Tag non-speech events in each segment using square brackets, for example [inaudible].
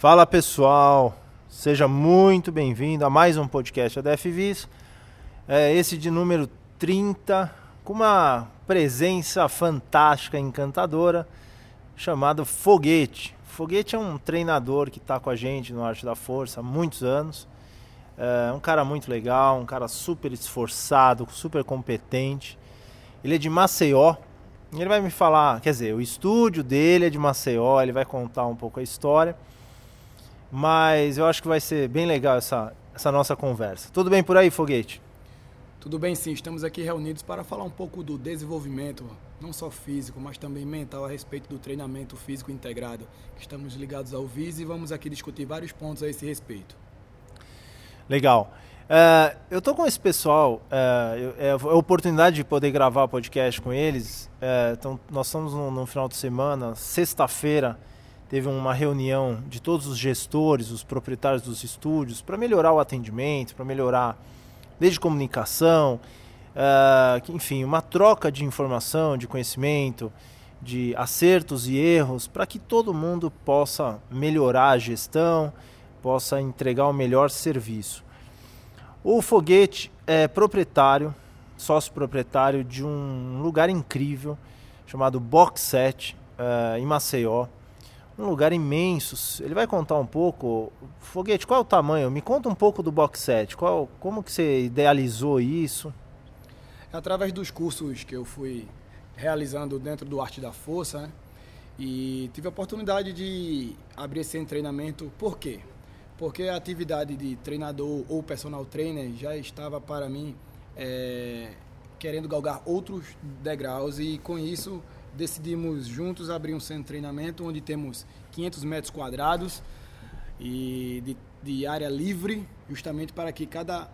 Fala pessoal, seja muito bem-vindo a mais um podcast da FVIS. É esse de número 30, com uma presença fantástica, encantadora, chamado Foguete. Foguete é um treinador que está com a gente no Arte da Força há muitos anos. É um cara muito legal, um cara super esforçado, super competente. Ele é de Maceió. Ele vai me falar, quer dizer, o estúdio dele é de Maceió, ele vai contar um pouco a história. Mas eu acho que vai ser bem legal essa, essa nossa conversa. Tudo bem por aí, Foguete? Tudo bem, sim. Estamos aqui reunidos para falar um pouco do desenvolvimento, não só físico, mas também mental a respeito do treinamento físico integrado. Estamos ligados ao VIS e vamos aqui discutir vários pontos a esse respeito. Legal. Uh, eu tô com esse pessoal, uh, é a oportunidade de poder gravar podcast com eles. Uh, então, nós estamos no, no final de semana, sexta-feira, teve uma reunião de todos os gestores, os proprietários dos estúdios, para melhorar o atendimento, para melhorar desde comunicação, uh, enfim, uma troca de informação, de conhecimento, de acertos e erros, para que todo mundo possa melhorar a gestão, possa entregar o melhor serviço. O Foguete é proprietário, sócio proprietário de um lugar incrível chamado Box 7 uh, em Maceió um lugar imenso. Ele vai contar um pouco. Foguete, qual é o tamanho? Me conta um pouco do box set. Qual, como que você idealizou isso? Através dos cursos que eu fui realizando dentro do Arte da Força, né? E tive a oportunidade de abrir esse treinamento. Por quê? Porque a atividade de treinador ou personal trainer já estava para mim é, querendo galgar outros degraus e com isso decidimos juntos abrir um centro de treinamento onde temos 500 metros quadrados e de, de área livre, justamente para que cada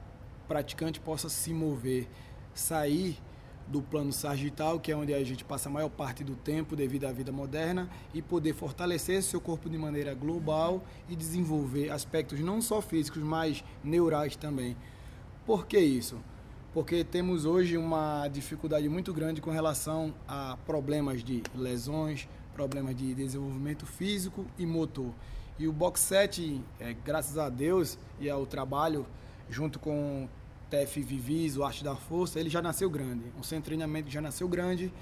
praticante possa se mover, sair do plano sagital, que é onde a gente passa a maior parte do tempo devido à vida moderna, e poder fortalecer seu corpo de maneira global e desenvolver aspectos não só físicos, mas neurais também. Por que isso? Porque temos hoje uma dificuldade muito grande com relação a problemas de lesões, problemas de desenvolvimento físico e motor. E o Box 7, é, graças a Deus e ao trabalho junto com TF Vivis, o Arte da Força, ele já nasceu grande. Um centro de treinamento já nasceu grande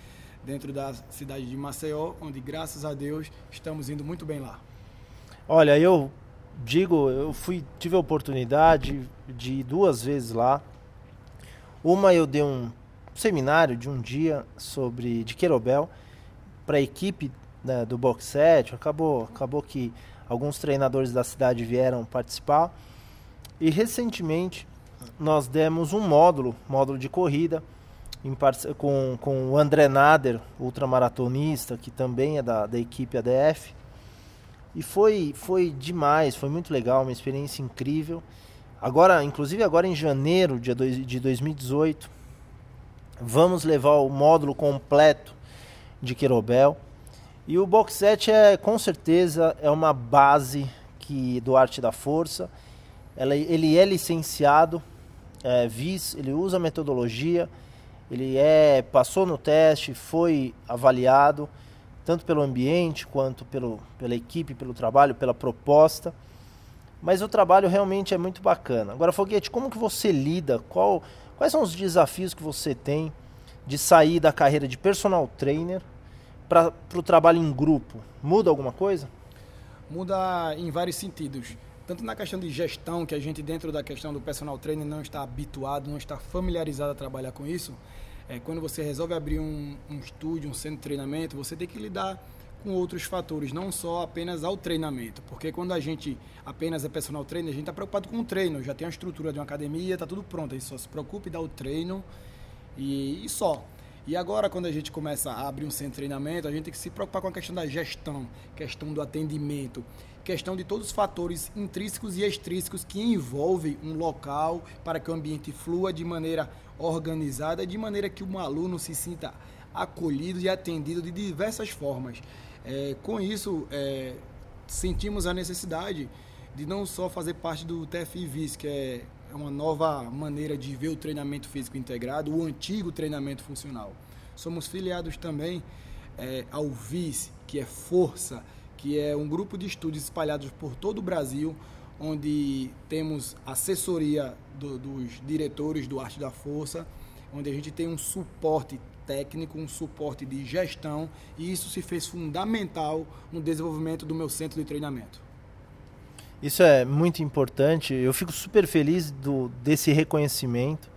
dentro da cidade de Maceió, onde graças a Deus estamos indo muito bem lá. Olha, eu digo, eu fui tive a oportunidade de ir duas vezes lá uma eu dei um seminário de um dia sobre de Querobel para a equipe né, do box set. Acabou, acabou que alguns treinadores da cidade vieram participar. E recentemente nós demos um módulo, módulo de corrida, com, com o André Nader, ultramaratonista, que também é da, da equipe ADF. E foi, foi demais, foi muito legal, uma experiência incrível. Agora, inclusive agora em janeiro de 2018, vamos levar o módulo completo de Querobel. E o box set é com certeza é uma base que do arte da força. Ela, ele é licenciado, é, VIS, ele usa a metodologia, ele é passou no teste, foi avaliado tanto pelo ambiente quanto pelo, pela equipe, pelo trabalho, pela proposta mas o trabalho realmente é muito bacana. Agora, Foguete, como que você lida? Qual, quais são os desafios que você tem de sair da carreira de personal trainer para o trabalho em grupo? Muda alguma coisa? Muda em vários sentidos. Tanto na questão de gestão, que a gente dentro da questão do personal trainer não está habituado, não está familiarizado a trabalhar com isso. É, quando você resolve abrir um, um estúdio, um centro de treinamento, você tem que lidar com outros fatores, não só apenas ao treinamento. Porque quando a gente apenas é personal trainer, a gente está preocupado com o treino, já tem a estrutura de uma academia, está tudo pronto, a gente só se preocupa em dar o treino e, e só. E agora, quando a gente começa a abrir um centro de treinamento, a gente tem que se preocupar com a questão da gestão, questão do atendimento, questão de todos os fatores intrínsecos e extrínsecos que envolvem um local para que o ambiente flua de maneira organizada, de maneira que o aluno se sinta acolhido e atendido de diversas formas. É, com isso, é, sentimos a necessidade de não só fazer parte do TFIVIS, que é uma nova maneira de ver o treinamento físico integrado, o antigo treinamento funcional. Somos filiados também é, ao VIS, que é força, que é um grupo de estúdios espalhados por todo o Brasil, onde temos assessoria do, dos diretores do Arte da Força, onde a gente tem um suporte técnico, um suporte de gestão, e isso se fez fundamental no desenvolvimento do meu centro de treinamento. Isso é muito importante. Eu fico super feliz do, desse reconhecimento,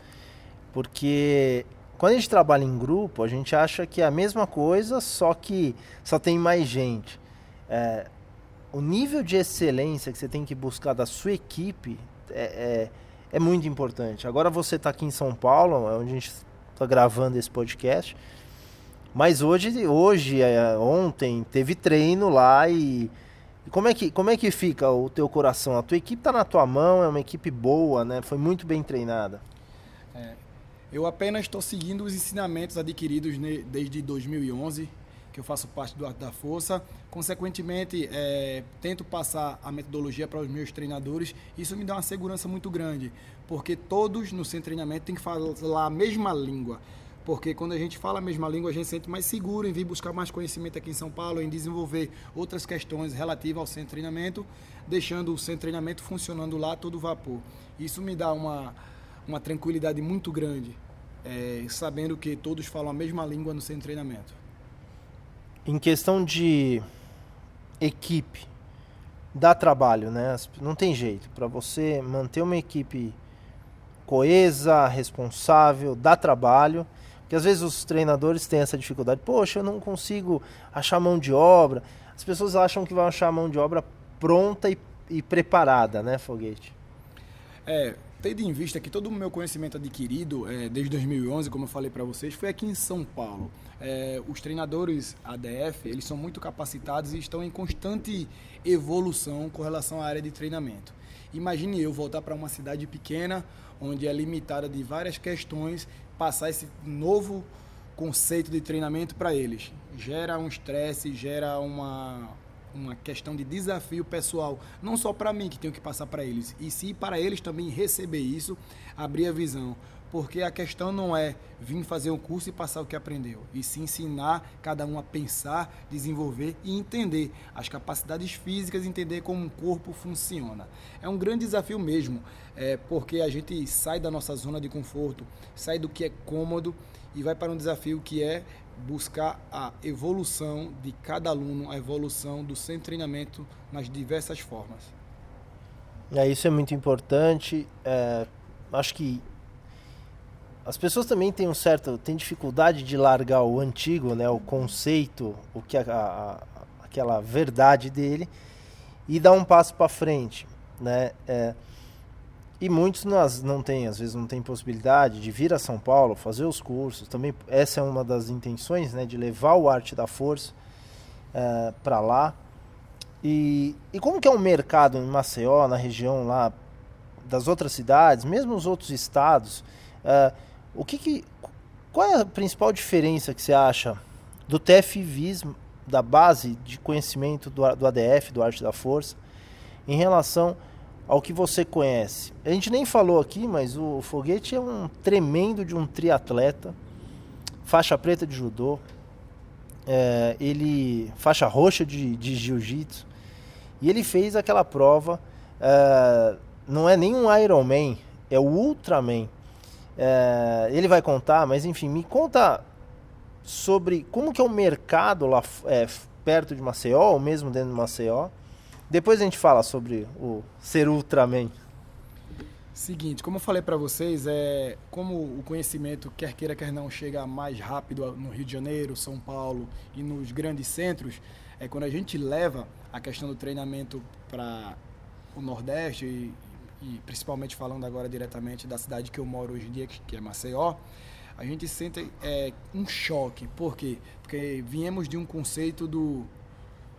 porque quando a gente trabalha em grupo, a gente acha que é a mesma coisa, só que só tem mais gente. É, o nível de excelência que você tem que buscar da sua equipe é, é, é muito importante. Agora você está aqui em São Paulo, onde a gente está gravando esse podcast. Mas hoje, hoje é, ontem, teve treino lá e, como, é que, como é que fica o teu coração? A tua equipe está na tua mão, é uma equipe boa, né? Foi muito bem treinada. É, eu apenas estou seguindo os ensinamentos adquiridos desde 2011 que eu faço parte do Arte da Força. Consequentemente, é, tento passar a metodologia para os meus treinadores. Isso me dá uma segurança muito grande, porque todos no de treinamento têm que falar a mesma língua. Porque quando a gente fala a mesma língua, a gente se sente mais seguro em vir buscar mais conhecimento aqui em São Paulo, em desenvolver outras questões relativas ao centro de treinamento, deixando o centro de treinamento funcionando lá todo vapor. Isso me dá uma, uma tranquilidade muito grande, é, sabendo que todos falam a mesma língua no centro de treinamento. Em questão de equipe, dá trabalho, né? Não tem jeito. Para você manter uma equipe coesa, responsável, dá trabalho. Porque às vezes os treinadores têm essa dificuldade. Poxa, eu não consigo achar mão de obra. As pessoas acham que vão achar mão de obra pronta e, e preparada, né, Foguete? É, tendo em vista que todo o meu conhecimento adquirido é, desde 2011, como eu falei para vocês, foi aqui em São Paulo. É, os treinadores ADF, eles são muito capacitados e estão em constante evolução com relação à área de treinamento. Imagine eu voltar para uma cidade pequena, onde é limitada de várias questões, passar esse novo conceito de treinamento para eles. Gera um estresse, gera uma uma questão de desafio pessoal, não só para mim que tenho que passar para eles, e sim para eles também receber isso, abrir a visão. Porque a questão não é vir fazer um curso e passar o que aprendeu, e sim ensinar cada um a pensar, desenvolver e entender as capacidades físicas, entender como um corpo funciona. É um grande desafio mesmo, é, porque a gente sai da nossa zona de conforto, sai do que é cômodo e vai para um desafio que é buscar a evolução de cada aluno, a evolução do seu treinamento nas diversas formas. É, isso é muito importante. É, acho que as pessoas também têm um certo têm dificuldade de largar o antigo, né, o conceito, o que a, a, aquela verdade dele e dar um passo para frente, né? É, e muitos nós não têm, às vezes não tem possibilidade de vir a São Paulo, fazer os cursos. Também essa é uma das intenções, né, de levar o arte da força é, para lá. E, e como que é o mercado em Maceió, na região lá das outras cidades, mesmo os outros estados? É, o que, que qual é a principal diferença que você acha do TFVIS, da base de conhecimento do, do ADF, do Arte da Força, em relação ao que você conhece. A gente nem falou aqui, mas o Foguete é um tremendo de um triatleta, faixa preta de judô, é, ele faixa roxa de, de jiu-jitsu, e ele fez aquela prova, é, não é nem um Ironman, é o Ultraman. É, ele vai contar, mas enfim, me conta sobre como que é o mercado lá é, perto de Maceió, ou mesmo dentro de Maceió, depois a gente fala sobre o ser Ultraman. Seguinte, como eu falei para vocês, é como o conhecimento quer queira quer não chega mais rápido no Rio de Janeiro, São Paulo e nos grandes centros, é quando a gente leva a questão do treinamento para o Nordeste e, e, principalmente falando agora diretamente da cidade que eu moro hoje em dia, que é Maceió, a gente sente é, um choque. Por quê? Porque viemos de um conceito do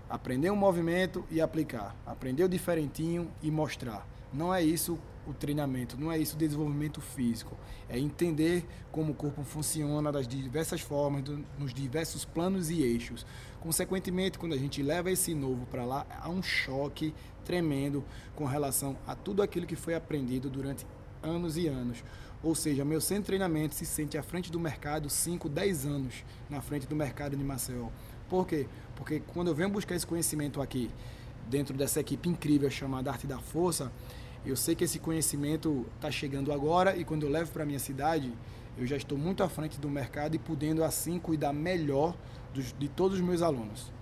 aprender um movimento e aplicar, aprender o diferentinho e mostrar. Não é isso o treinamento, não é isso o desenvolvimento físico. É entender como o corpo funciona das diversas formas, do, nos diversos planos e eixos. Consequentemente, quando a gente leva esse novo para lá, há um choque tremendo com relação a tudo aquilo que foi aprendido durante anos e anos. Ou seja, meu centro de treinamento se sente à frente do mercado 5, 10 anos na frente do mercado de Maceió. Por quê? Porque quando eu venho buscar esse conhecimento aqui, dentro dessa equipe incrível chamada Arte da Força, eu sei que esse conhecimento está chegando agora e quando eu levo para minha cidade, eu já estou muito à frente do mercado e podendo assim cuidar melhor dos, de todos os meus alunos.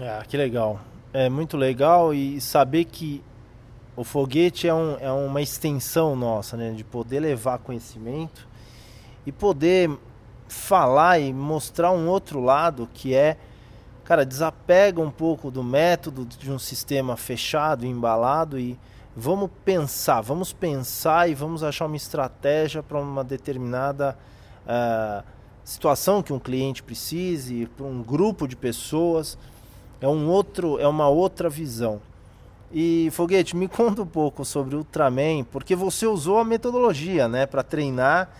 Ah, que legal. É muito legal e saber que o foguete é, um, é uma extensão nossa, né? De poder levar conhecimento e poder falar e mostrar um outro lado que é, cara, desapega um pouco do método de um sistema fechado, embalado e vamos pensar, vamos pensar e vamos achar uma estratégia para uma determinada uh, situação que um cliente precise, para um grupo de pessoas. É um outro, é uma outra visão. E Foguete, me [laughs] conta um pouco sobre o Ultraman, porque você usou a metodologia, né, para treinar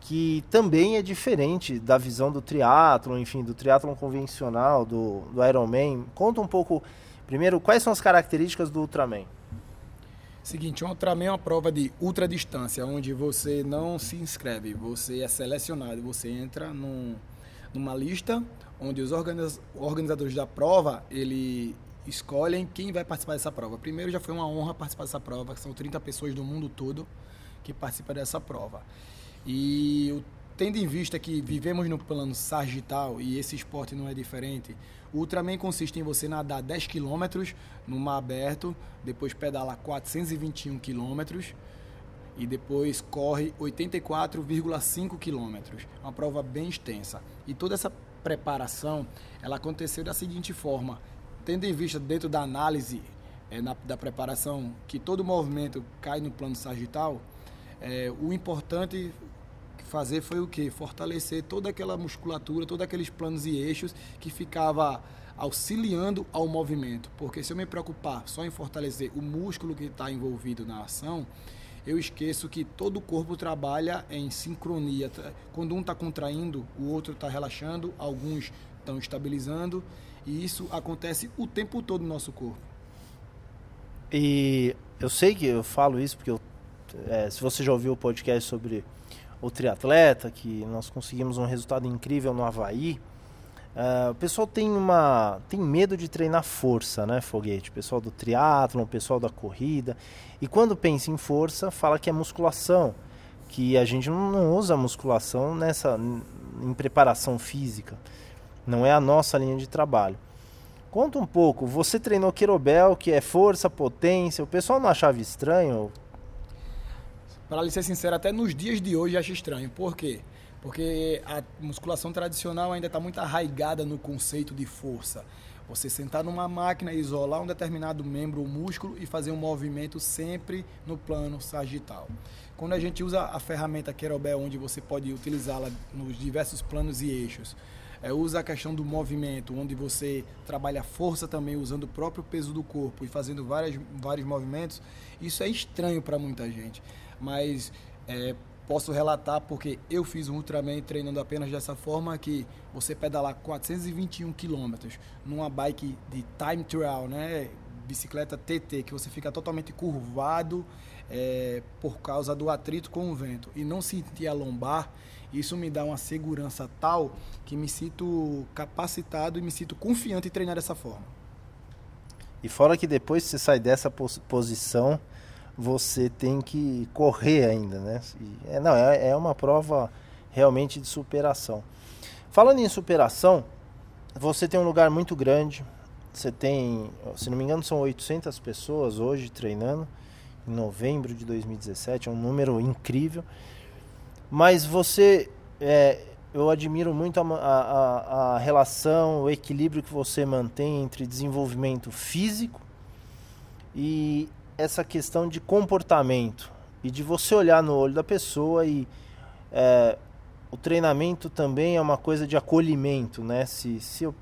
que também é diferente da visão do triatlo, enfim, do triatlon convencional, do, do Ironman. Conta um pouco, primeiro, quais são as características do Ultraman? Seguinte, o Ultraman é uma prova de ultradistância, onde você não se inscreve, você é selecionado, você entra num, numa lista onde os organizadores da prova, ele escolhem quem vai participar dessa prova. Primeiro já foi uma honra participar dessa prova, são 30 pessoas do mundo todo que participam dessa prova. E tendo em vista que vivemos no plano sagital e esse esporte não é diferente, o Ultraman consiste em você nadar 10 km no mar aberto, depois pedalar 421 km e depois corre 84,5 km. Uma prova bem extensa. E toda essa preparação, ela aconteceu da seguinte forma, tendo em vista dentro da análise é, na, da preparação que todo movimento cai no plano sagital, é, o importante fazer foi o que? Fortalecer toda aquela musculatura, todos aqueles planos e eixos que ficava auxiliando ao movimento. Porque se eu me preocupar só em fortalecer o músculo que está envolvido na ação, eu esqueço que todo o corpo trabalha em sincronia. Quando um está contraindo, o outro está relaxando, alguns estão estabilizando, e isso acontece o tempo todo no nosso corpo. E eu sei que eu falo isso porque eu, é, se você já ouviu o podcast sobre o triatleta, que nós conseguimos um resultado incrível no Havaí. Uh, o pessoal tem uma tem medo de treinar força, né, foguete? O pessoal do triatlo, o pessoal da corrida. E quando pensa em força, fala que é musculação, que a gente não, não usa musculação nessa em preparação física. Não é a nossa linha de trabalho. Conta um pouco, você treinou querobel, que é força, potência. O pessoal não achava estranho? Para ser sincero, até nos dias de hoje acho estranho. Por quê? Porque a musculação tradicional ainda está muito arraigada no conceito de força. Você sentar numa máquina, isolar um determinado membro ou músculo e fazer um movimento sempre no plano sagital. Quando a gente usa a ferramenta Kettlebell, onde você pode utilizá-la nos diversos planos e eixos, é, usa a questão do movimento, onde você trabalha força também usando o próprio peso do corpo e fazendo várias, vários movimentos, isso é estranho para muita gente mas é, posso relatar porque eu fiz um Ultraman treinando apenas dessa forma que você pedalar 421 quilômetros numa bike de time trial, né? Bicicleta TT, que você fica totalmente curvado é, por causa do atrito com o vento e não sentir a lombar, isso me dá uma segurança tal que me sinto capacitado e me sinto confiante em treinar dessa forma. E fora que depois você sai dessa posição, você tem que correr ainda, né? É, não, é, é uma prova realmente de superação. Falando em superação, você tem um lugar muito grande, você tem, se não me engano, são 800 pessoas hoje treinando, em novembro de 2017, é um número incrível. Mas você, é, eu admiro muito a, a, a relação, o equilíbrio que você mantém entre desenvolvimento físico e essa questão de comportamento e de você olhar no olho da pessoa e é, o treinamento também é uma coisa de acolhimento, né? Se, se, eu,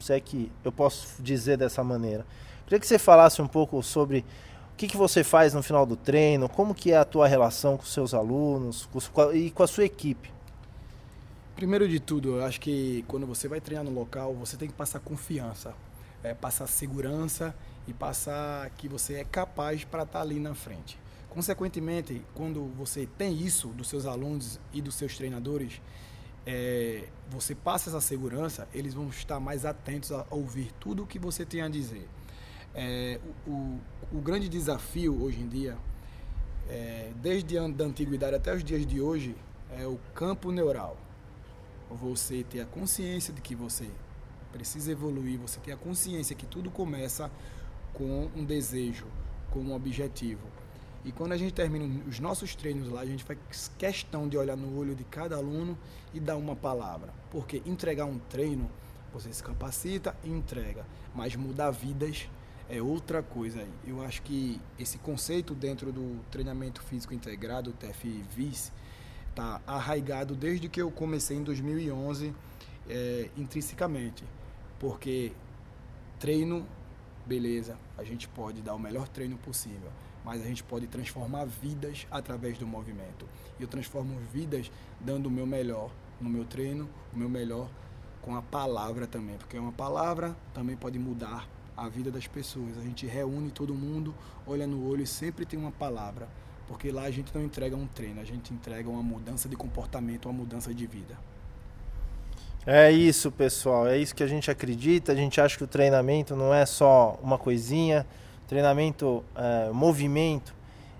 se é que eu posso dizer dessa maneira. Queria que você falasse um pouco sobre que, que você faz no final do treino, como que é a tua relação com seus alunos com, e com a sua equipe. Primeiro de tudo, eu acho que quando você vai treinar no local, você tem que passar confiança, é, passar segurança e passar que você é capaz para estar tá ali na frente. Consequentemente, quando você tem isso dos seus alunos e dos seus treinadores, é, você passa essa segurança, eles vão estar mais atentos a ouvir tudo o que você tem a dizer. É, o, o, o, grande desafio hoje em dia, é, desde a da antiguidade até os dias de hoje, é o campo neural. Você ter a consciência de que você precisa evoluir, você ter a consciência que tudo começa com um desejo, com um objetivo. E quando a gente termina os nossos treinos lá, a gente faz questão de olhar no olho de cada aluno e dar uma palavra. Porque entregar um treino, você se capacita e entrega. Mas mudar vidas é outra coisa aí. Eu acho que esse conceito dentro do treinamento físico integrado, o TFVIS, está arraigado desde que eu comecei em 2011, é, intrinsecamente. Porque treino, beleza, a gente pode dar o melhor treino possível mas a gente pode transformar vidas através do movimento. E eu transformo vidas dando o meu melhor no meu treino, o meu melhor com a palavra também, porque uma palavra também pode mudar a vida das pessoas. A gente reúne todo mundo, olha no olho e sempre tem uma palavra, porque lá a gente não entrega um treino, a gente entrega uma mudança de comportamento, uma mudança de vida. É isso, pessoal. É isso que a gente acredita. A gente acha que o treinamento não é só uma coisinha, Treinamento, é, movimento,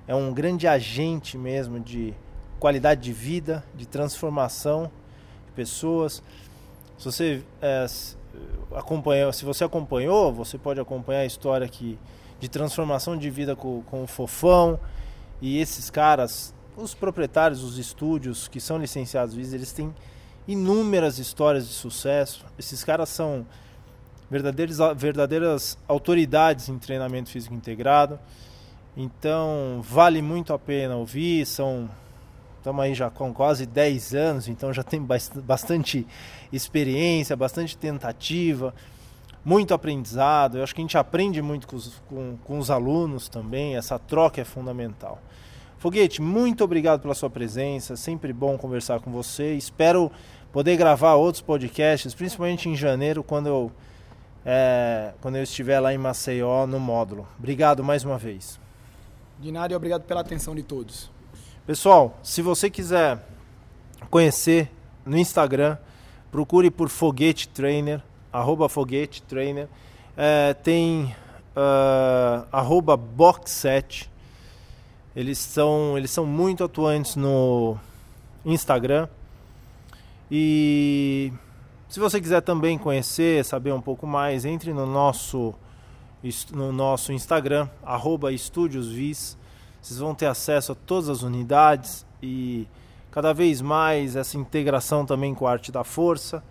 é um grande agente mesmo de qualidade de vida, de transformação de pessoas. Se você é, acompanhou, se você acompanhou, você pode acompanhar a história aqui de transformação de vida com, com o Fofão e esses caras, os proprietários dos estúdios que são licenciados, eles têm inúmeras histórias de sucesso. Esses caras são verdadeiras autoridades em treinamento físico integrado. Então, vale muito a pena ouvir. São estamos aí já com quase 10 anos, então já tem bastante experiência, bastante tentativa, muito aprendizado. Eu acho que a gente aprende muito com os, com, com os alunos também, essa troca é fundamental. Foguete, muito obrigado pela sua presença, sempre bom conversar com você. Espero poder gravar outros podcasts, principalmente em janeiro, quando eu é, quando eu estiver lá em Maceió no módulo. Obrigado mais uma vez. De nada e obrigado pela atenção de todos. Pessoal, se você quiser conhecer no Instagram, procure por Foguete Trainer, arroba Foguete Trainer. É, tem uh, arroba Box7. Eles são, eles são muito atuantes no Instagram. E se você quiser também conhecer, saber um pouco mais, entre no nosso, no nosso Instagram, estúdiosvis. Vocês vão ter acesso a todas as unidades e cada vez mais essa integração também com a arte da força.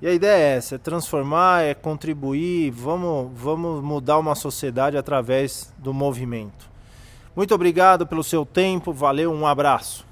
E a ideia é essa, é transformar, é contribuir, vamos, vamos mudar uma sociedade através do movimento. Muito obrigado pelo seu tempo, valeu, um abraço.